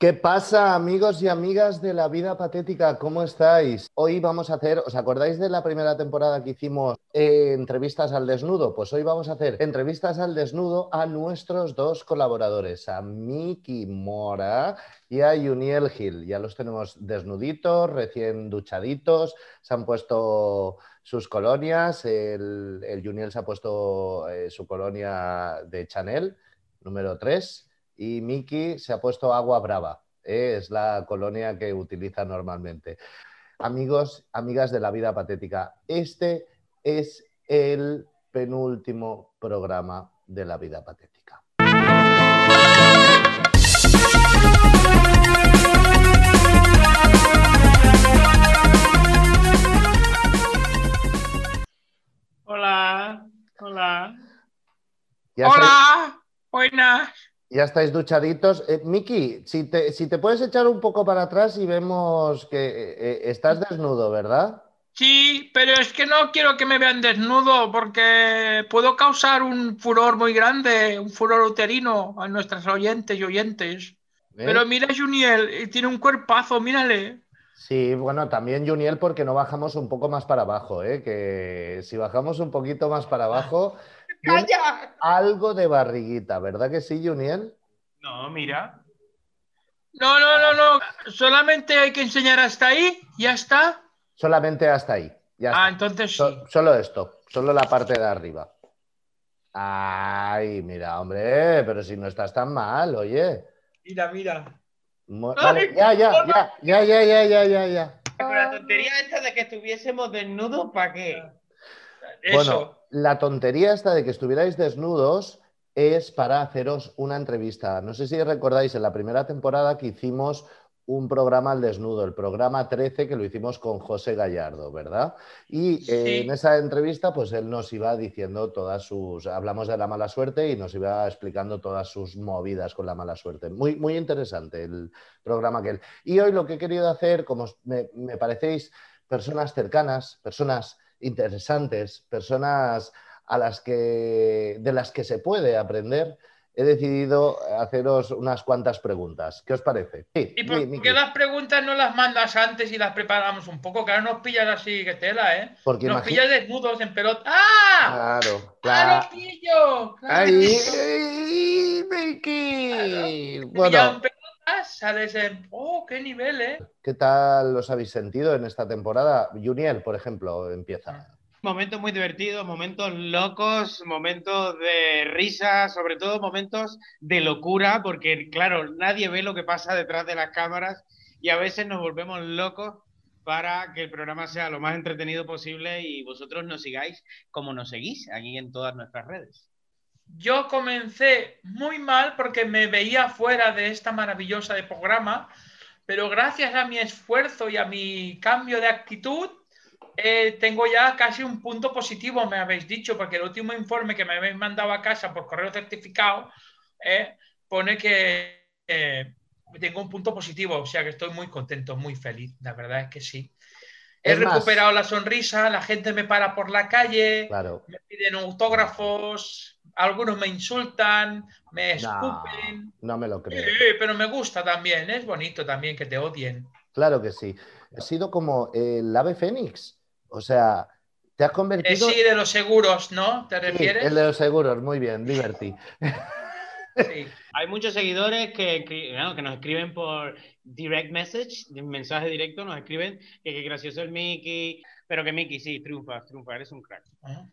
¿Qué pasa, amigos y amigas de la vida patética? ¿Cómo estáis? Hoy vamos a hacer, ¿os acordáis de la primera temporada que hicimos eh, entrevistas al desnudo? Pues hoy vamos a hacer entrevistas al desnudo a nuestros dos colaboradores, a Miki Mora y a Juniel Gil. Ya los tenemos desnuditos, recién duchaditos, se han puesto sus colonias, el, el Juniel se ha puesto eh, su colonia de Chanel, número 3 y Miki se ha puesto agua brava. ¿eh? Es la colonia que utiliza normalmente. Amigos, amigas de la vida patética, este es el penúltimo programa de la vida patética. Hola, hola. Ya hola, buenas. Ya estáis duchaditos. Eh, Miki, si te, si te, puedes echar un poco para atrás y vemos que eh, eh, estás desnudo, ¿verdad? Sí, pero es que no quiero que me vean desnudo porque puedo causar un furor muy grande, un furor uterino a nuestras oyentes y oyentes. ¿Eh? Pero mira, Juniel, tiene un cuerpazo, mírale. Sí, bueno, también Juniel porque no bajamos un poco más para abajo, ¿eh? que si bajamos un poquito más para abajo... ¡Calla! Algo de barriguita, ¿verdad que sí, Juniel? No, mira. No, no, no, no. Solamente hay que enseñar hasta ahí, ya está. Solamente hasta ahí. Ya Ah, está. entonces sí. So- solo esto, solo la parte de arriba. Ay, mira, hombre, pero si no estás tan mal, oye. Mira, mira. Mo- Ay, Vale, ya, ya, ya, ya, ya, ya, ya, ya, ya. Con la tontería esta de que estuviésemos desnudos, ¿para qué? Eso. Bueno, la tontería esta de que estuvierais desnudos es para haceros una entrevista. No sé si recordáis en la primera temporada que hicimos un programa al desnudo, el programa 13 que lo hicimos con José Gallardo, ¿verdad? Y eh, en esa entrevista pues él nos iba diciendo todas sus, hablamos de la mala suerte y nos iba explicando todas sus movidas con la mala suerte. Muy, muy interesante el programa aquel. Y hoy lo que he querido hacer, como me, me parecéis personas cercanas, personas interesantes, personas a las que, de las que se puede aprender, he decidido haceros unas cuantas preguntas. ¿Qué os parece? Sí, ¿Y por Miki. qué las preguntas no las mandas antes y las preparamos un poco? Que ahora nos pillas así, que tela, ¿eh? Porque nos imagi- pillas desnudos en pelota. ¡Ah! Claro, ¡Ah, claro. lo pillo! Claro. ¡Ay, pillan Bueno, pelotas, sales en... ¡Oh, qué nivel, eh! ¿qué tal os habéis sentido en esta temporada? Juniel, por ejemplo, empieza. Momentos muy divertidos, momentos locos, momentos de risa, sobre todo momentos de locura, porque claro, nadie ve lo que pasa detrás de las cámaras y a veces nos volvemos locos para que el programa sea lo más entretenido posible y vosotros nos sigáis como nos seguís aquí en todas nuestras redes. Yo comencé muy mal porque me veía fuera de esta maravillosa de programa, pero gracias a mi esfuerzo y a mi cambio de actitud, eh, tengo ya casi un punto positivo, me habéis dicho, porque el último informe que me habéis mandado a casa por correo certificado eh, pone que eh, tengo un punto positivo, o sea que estoy muy contento, muy feliz, la verdad es que sí. He Es más- recuperado la sonrisa, la gente me para por la calle, Claro. me piden autógrafos, algunos me insultan, me No, escupen. no me lo creo. Sí, pero me gusta también, es bonito también que te odien. Claro que sí. Ha sido como el ave fénix. O sea, te has Eh, convertido... sí, de los seguros, ¿no? ¿Te Sí, refieres? el de los seguros, muy bien, Liberty. Sí. Hay muchos seguidores que, escri- bueno, que nos escriben por direct message, mensaje directo, nos escriben que qué gracioso el Mickey, pero que Mickey sí, triunfa, triunfa, eres un crack. Ajá.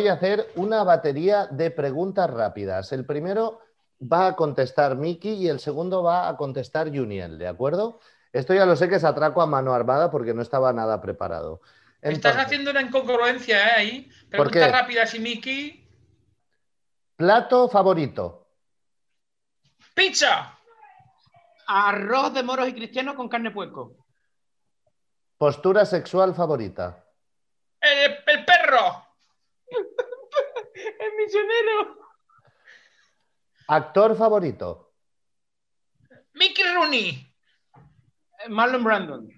Voy a hacer una batería de preguntas rápidas. El primero va a contestar Miki y el segundo va a contestar Juniel, ¿de acuerdo? Esto ya lo sé que es atraco a mano armada porque no estaba nada preparado. Estás haciendo una incongruencia ¿eh? ahí. ¿Por Preguntas rápidas y Mickey. plato favorito. ¡Pizza! Arroz de moros y cristianos con carne puerco. Postura sexual favorita. ¡El, el perro! Actor favorito. Mickey Rooney. Marlon Brandon.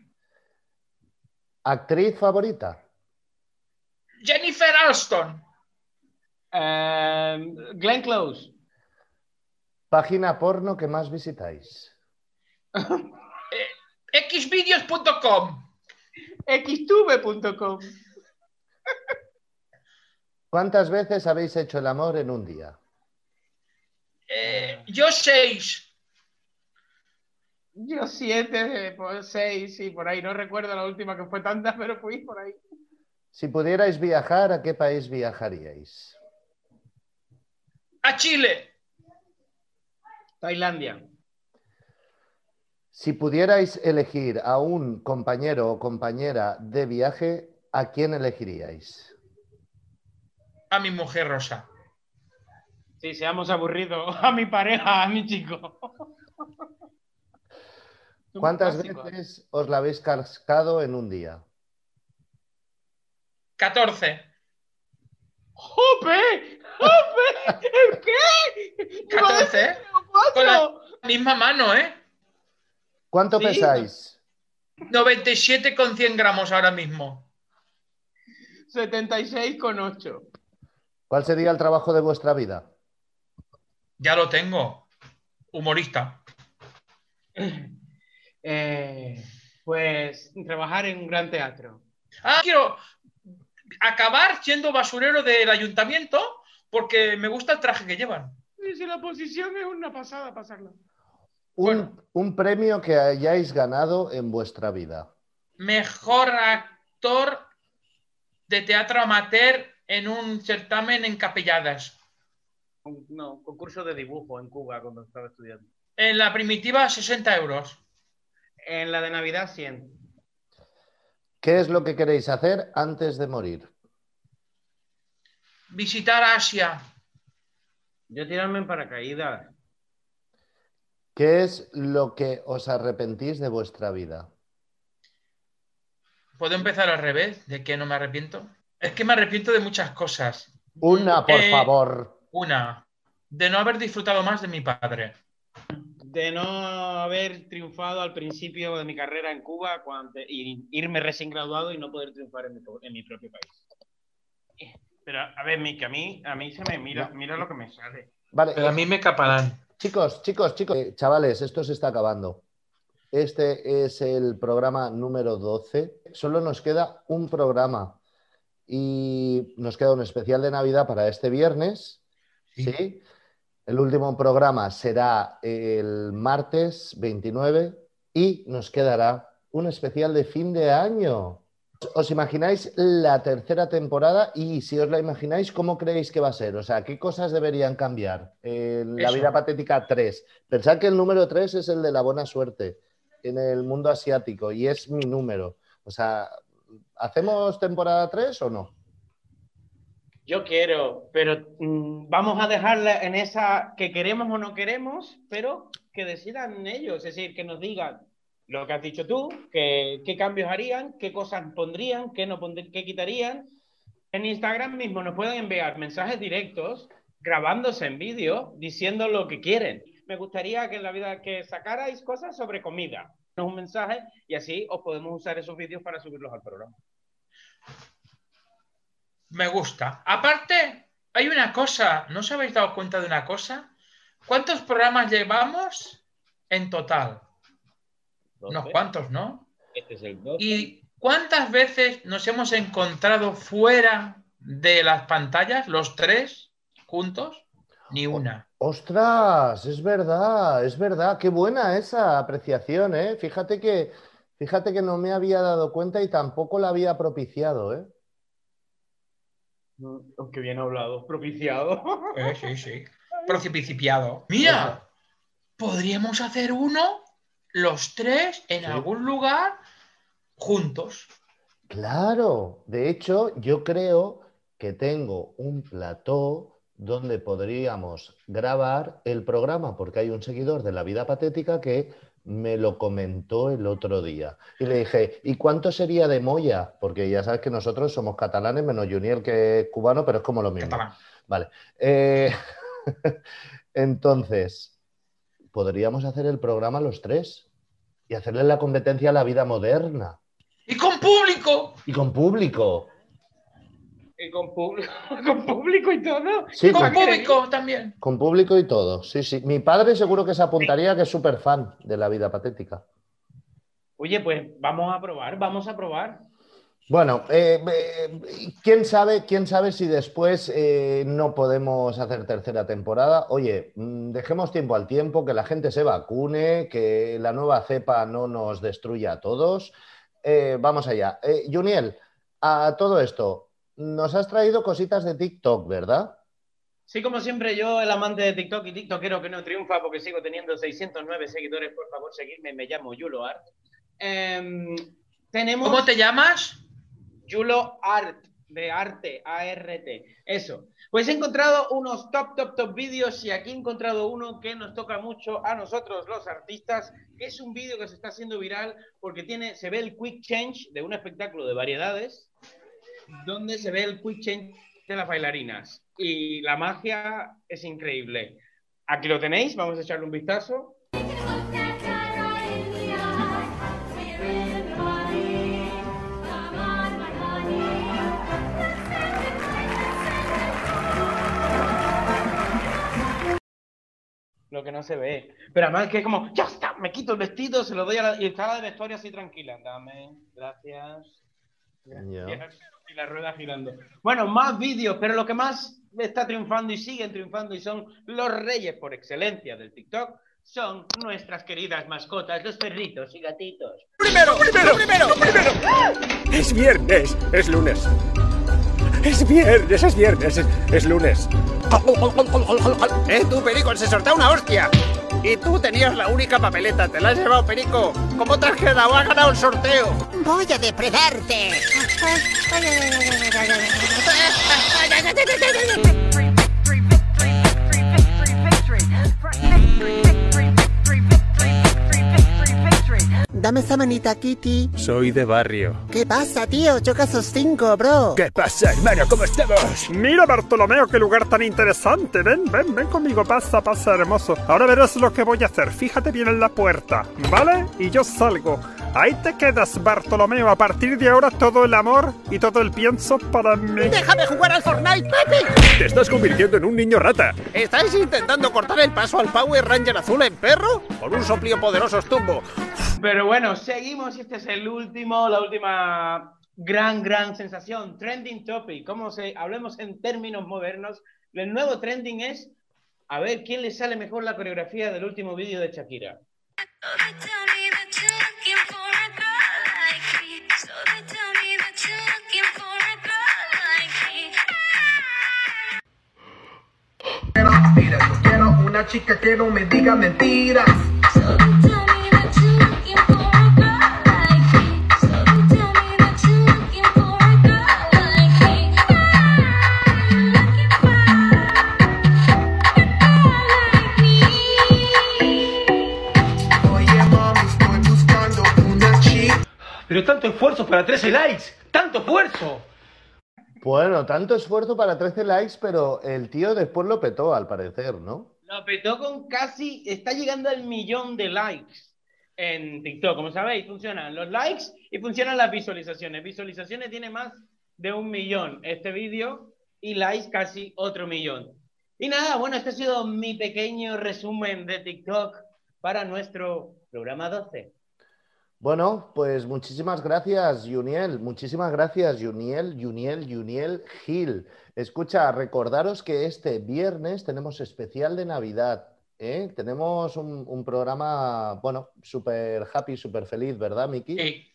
Actriz favorita. Jennifer Alston. Eh, Glenn Close. Página porno que más visitáis. Eh, xvideos.com. xtube.com. ¿Cuántas veces habéis hecho el amor en un día? Eh, yo seis. Yo siete, pues seis, sí, por ahí. No recuerdo la última que fue tanta, pero fui por ahí. Si pudierais viajar, ¿a qué país viajaríais? A Chile. Tailandia. Si pudierais elegir a un compañero o compañera de viaje, ¿a quién elegiríais? A mi mujer Rosa. Sí, seamos aburridos. A mi pareja, a mi chico. ¿Cuántas clásico. veces os la habéis cascado en un día? 14. ¡Jope! ¡Jope! ¿El qué? 14, ¿eh? Con la misma mano, ¿eh? ¿Cuánto Sí. pesáis? 97 con 100 gramos ahora mismo. 76,8. ¿Cuál sería el trabajo de vuestra vida? Ya lo tengo. Humorista. Eh, pues trabajar en un gran teatro. Ah, quiero acabar siendo basurero del ayuntamiento porque me gusta el traje que llevan. Y si la posición es una pasada pasarla. Un, Bueno. un premio que hayáis ganado en vuestra vida. Mejor actor de teatro amateur en un certamen en Capelladas. Un- No, concurso de dibujo en Cuba cuando estaba estudiando. En la primitiva, 60 euros. En la de Navidad, 100. ¿Qué es lo que queréis hacer antes de morir? Visitar Asia. Yo tirarme en paracaídas. ¿Qué es lo que os arrepentís de vuestra vida? ¿Puedo empezar al revés? ¿De qué no me arrepiento? Es que me arrepiento de muchas cosas. Una, por Eh, favor. Una, de no haber disfrutado más de mi padre. De no haber triunfado al principio de mi carrera en Cuba cuando, y irme recién graduado y no poder triunfar en mi, en mi propio país. Pero, a ver, Miki, a mí, a mí se me mira, mira lo que me sale. Vale, Pero a mí me caparán. chicos, chicos, chicos. Eh, chavales, esto se está acabando. Este es el programa número 12. Solo nos queda un programa y nos queda un especial de Navidad para este viernes. Sí. ¿sí? El último programa será el martes 29 y nos quedará un especial de fin de año. ¿Os imagináis la tercera temporada? Y si os la imagináis, ¿cómo creéis que va a ser? O sea, ¿qué cosas deberían cambiar? En la vida patética 3. Pensad que el número 3 es el de la buena suerte en el mundo asiático y es mi número. O sea, ¿hacemos temporada 3 o no? Yo quiero, pero mm, vamos a dejarla en esa que queremos o no queremos, pero que decidan ellos, es decir, que nos digan lo que has dicho tú, que, qué cambios harían, qué cosas pondrían, qué, no pondr- qué quitarían. En Instagram mismo nos pueden enviar mensajes directos, grabándose en vídeo, diciendo lo que quieren. Me gustaría que en la vida que sacarais cosas sobre comida, un mensaje y así os podemos usar esos vídeos para subirlos al programa. Me gusta. Aparte, hay una cosa, ¿no os habéis dado cuenta de una cosa? ¿Cuántos programas llevamos en total? Unos cuantos, ¿no? Este es el 12. ¿Y cuántas veces nos hemos encontrado fuera de las pantallas, los tres juntos? Ni una. Ostras, es verdad, es verdad, qué buena esa apreciación, ¿eh? Fíjate que, fíjate que no me había dado cuenta y tampoco la había propiciado, ¿eh? Oh, qué bien hablado, propiciado. Eh, sí, sí. Precipiciado. Mira, podríamos hacer uno, los tres, en Sí. algún lugar, juntos. Claro, de hecho, yo creo que tengo un plató donde podríamos grabar el programa, porque hay un seguidor de La Vida Patética que me lo comentó el otro día. Y le dije, ¿y cuánto sería de Moya? Porque ya sabes que nosotros somos catalanes, menos Junior que es cubano, pero es como lo mismo. Catalán. Vale. Eh, entonces, podríamos hacer el programa los tres y hacerle la competencia a la vida moderna Y con público. y con público. Y con, público, con público y todo. Sí, Con con, público también. con público y todo. Sí, sí. Mi padre seguro que se apuntaría, que es súper fan de la vida patética. Oye, pues vamos a probar, vamos a probar. Bueno, eh, eh, quién sabe, quién sabe si después eh, no podemos hacer tercera temporada. Oye, mm, dejemos tiempo al tiempo, que la gente se vacune, que la nueva cepa no nos destruya a todos. Eh, vamos allá. Eh, Juniel, a todo esto, nos has traído cositas de TikTok, ¿verdad? Sí, como siempre, yo, el amante de TikTok y TikTokero que no triunfa porque sigo teniendo 609 seguidores, por favor, seguidme, me llamo Yulo Art. Em, tenemos ¿Cómo te llamas? Yulo Art, de arte, A-R-T. Eso. Pues he encontrado unos top, top, top vídeos y aquí he encontrado uno que nos toca mucho a nosotros, los artistas, es un vídeo que se está haciendo viral porque tiene, se ve el quick change de un espectáculo de variedades, donde se ve el quick change de las bailarinas. Y la magia es increíble. Aquí lo tenéis, vamos a echarle un vistazo. Lo que no se ve. Pero además que es como, ya está, me quito el vestido, se lo doy a la... Y está la de vestuario así tranquila. Dame, gracias. Y la rueda girando. Bueno, más vídeos, pero lo que más está triunfando y siguen triunfando y son los reyes por excelencia del TikTok son nuestras queridas mascotas, los perritos y gatitos. Primero, primero, primero, primero. Es viernes, es lunes. Es viernes, es viernes, es, es lunes. Eh, tú, Perico, se sortea una hostia. Y tú tenías la única papeleta, te la has llevado, Perico. ¿Cómo te has quedado? Ha ganado el sorteo. Voy a depredarte. Dame esa manita, Kitty. Soy de barrio. ¿Qué pasa, tío? Choca esos cinco, bro. ¿Qué pasa, hermano? ¿Cómo estamos? Mira, Bartolomeo, qué lugar tan interesante. Ven, ven, ven conmigo. Pasa, pasa, hermoso. Ahora verás lo que voy a hacer. Fíjate bien en la puerta, ¿vale? Y yo salgo. Ahí te quedas, Bartolomeo. A partir de ahora todo el amor y todo el pienso para mí. Déjame jugar al Fortnite, papi. Te estás convirtiendo en un niño rata. ¿Estáis intentando cortar el paso al Power Ranger azul en perro? Con un soplío poderoso estumbo. Pero bueno, seguimos. Este es el último, la última gran, gran sensación. Trending topic. Como se hablemos en términos modernos, el nuevo trending es a ver quién le sale mejor la coreografía del último vídeo de Shakira. Una chica que no me diga mentiras. Pero tanto esfuerzo para 13 likes, tanto esfuerzo. Bueno, tanto esfuerzo para 13 likes, pero el tío después lo petó, al parecer, ¿no? Lo con casi, está llegando al millón de likes en TikTok. Como sabéis, funcionan los likes y funcionan las visualizaciones. Visualizaciones tiene más de un millón este vídeo y likes casi otro millón. Y nada, bueno, este ha sido mi pequeño resumen de TikTok para nuestro programa 12. Bueno, pues muchísimas gracias, Juniel. Muchísimas gracias, Juniel, Juniel, Juniel Gil. Escucha, recordaros que este viernes tenemos especial de Navidad. ¿eh? Tenemos un, un programa, bueno, súper happy, súper feliz, ¿verdad, Miki? Sí.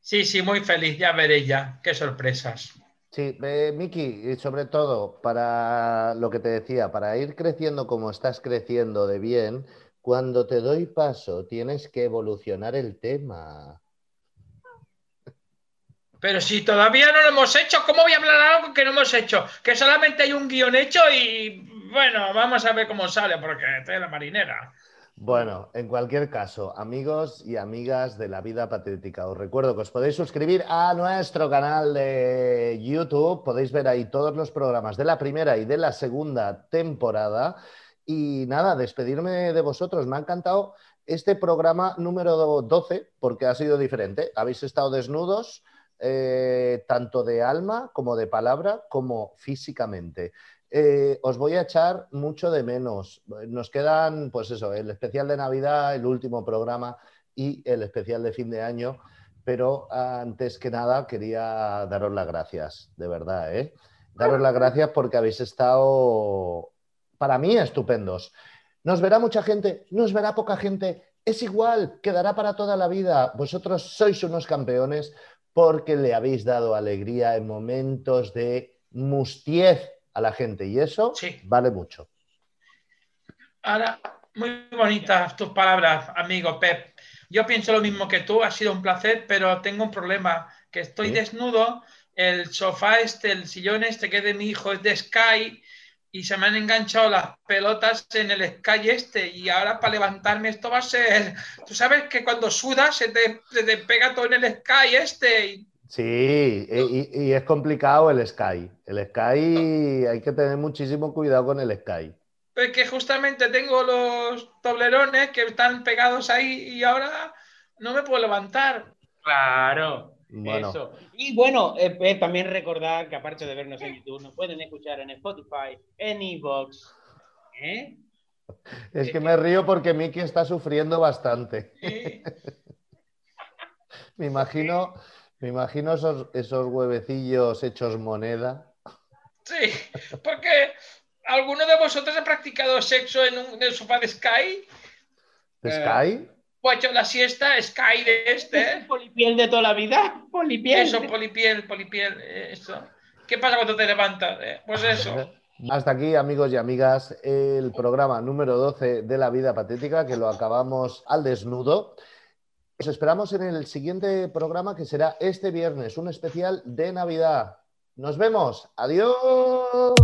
Sí, sí, muy feliz. Ya veréis ya. Qué sorpresas. Sí, eh, Miki, y sobre todo para lo que te decía, para ir creciendo como estás creciendo de bien, cuando te doy paso tienes que evolucionar el tema. Pero si todavía no lo hemos hecho, ¿cómo voy a hablar algo que no hemos hecho? Que solamente hay un guion hecho y bueno, vamos a ver cómo sale, porque estoy en la marinera. Bueno, en cualquier caso, amigos y amigas de la vida patética, os recuerdo que os podéis suscribir a nuestro canal de YouTube, podéis ver ahí todos los programas de la primera y de la segunda temporada. Y nada, despedirme de vosotros, me ha encantado este programa número 12 porque ha sido diferente. Habéis estado desnudos, eh, tanto de alma como de palabra, como físicamente. Eh, os voy a echar mucho de menos. Nos quedan, pues eso, el especial de Navidad, el último programa y el especial de fin de año. Pero antes que nada quería daros las gracias, de verdad, ¿eh? Daros las gracias porque habéis estado, para mí, estupendos. Nos verá mucha gente, nos verá poca gente, es igual, quedará para toda la vida. Vosotros sois unos campeones porque le habéis dado alegría en momentos de mustiez a la gente y eso Sí. vale mucho. Ahora, muy bonitas tus palabras, amigo Pep. Yo pienso lo mismo que tú, ha sido un placer, pero tengo un problema, que estoy Sí. desnudo, el sofá este, el sillón este que es de mi hijo es de Sky y se me han enganchado las pelotas en el Sky este y ahora para levantarme esto va a ser... Tú sabes que cuando sudas se te, se te pega todo en el Sky este y Sí, y, y- y es complicado el Sky. El Sky hay que tener muchísimo cuidado con el Sky. pues que justamente tengo los toblerones que están pegados ahí y ahora no me puedo levantar. Claro. Bueno. Eso. Y bueno, eh, eh, también recordar que aparte de vernos en YouTube, nos pueden escuchar en Spotify, en Evox. ¿eh? Es que me río porque Miki está sufriendo bastante. Me imagino, me imagino esos, esos huevecillos hechos moneda. Sí, porque ¿alguno de vosotros ha practicado sexo en, un, en el sofá de Sky? ¿De Sky? ¿O ha hecho la siesta Sky de este? Polipiel de toda la vida. Polipiel. Eso, polipiel, polipiel, eh, eso. ¿Qué pasa cuando te levantas? eh? Pues eso. Hasta aquí, amigos y amigas, el programa número 12 de La Vida Patética, que lo acabamos al desnudo. Os esperamos en el siguiente programa, que será este viernes, un especial de Navidad. Nos vemos. Adiós.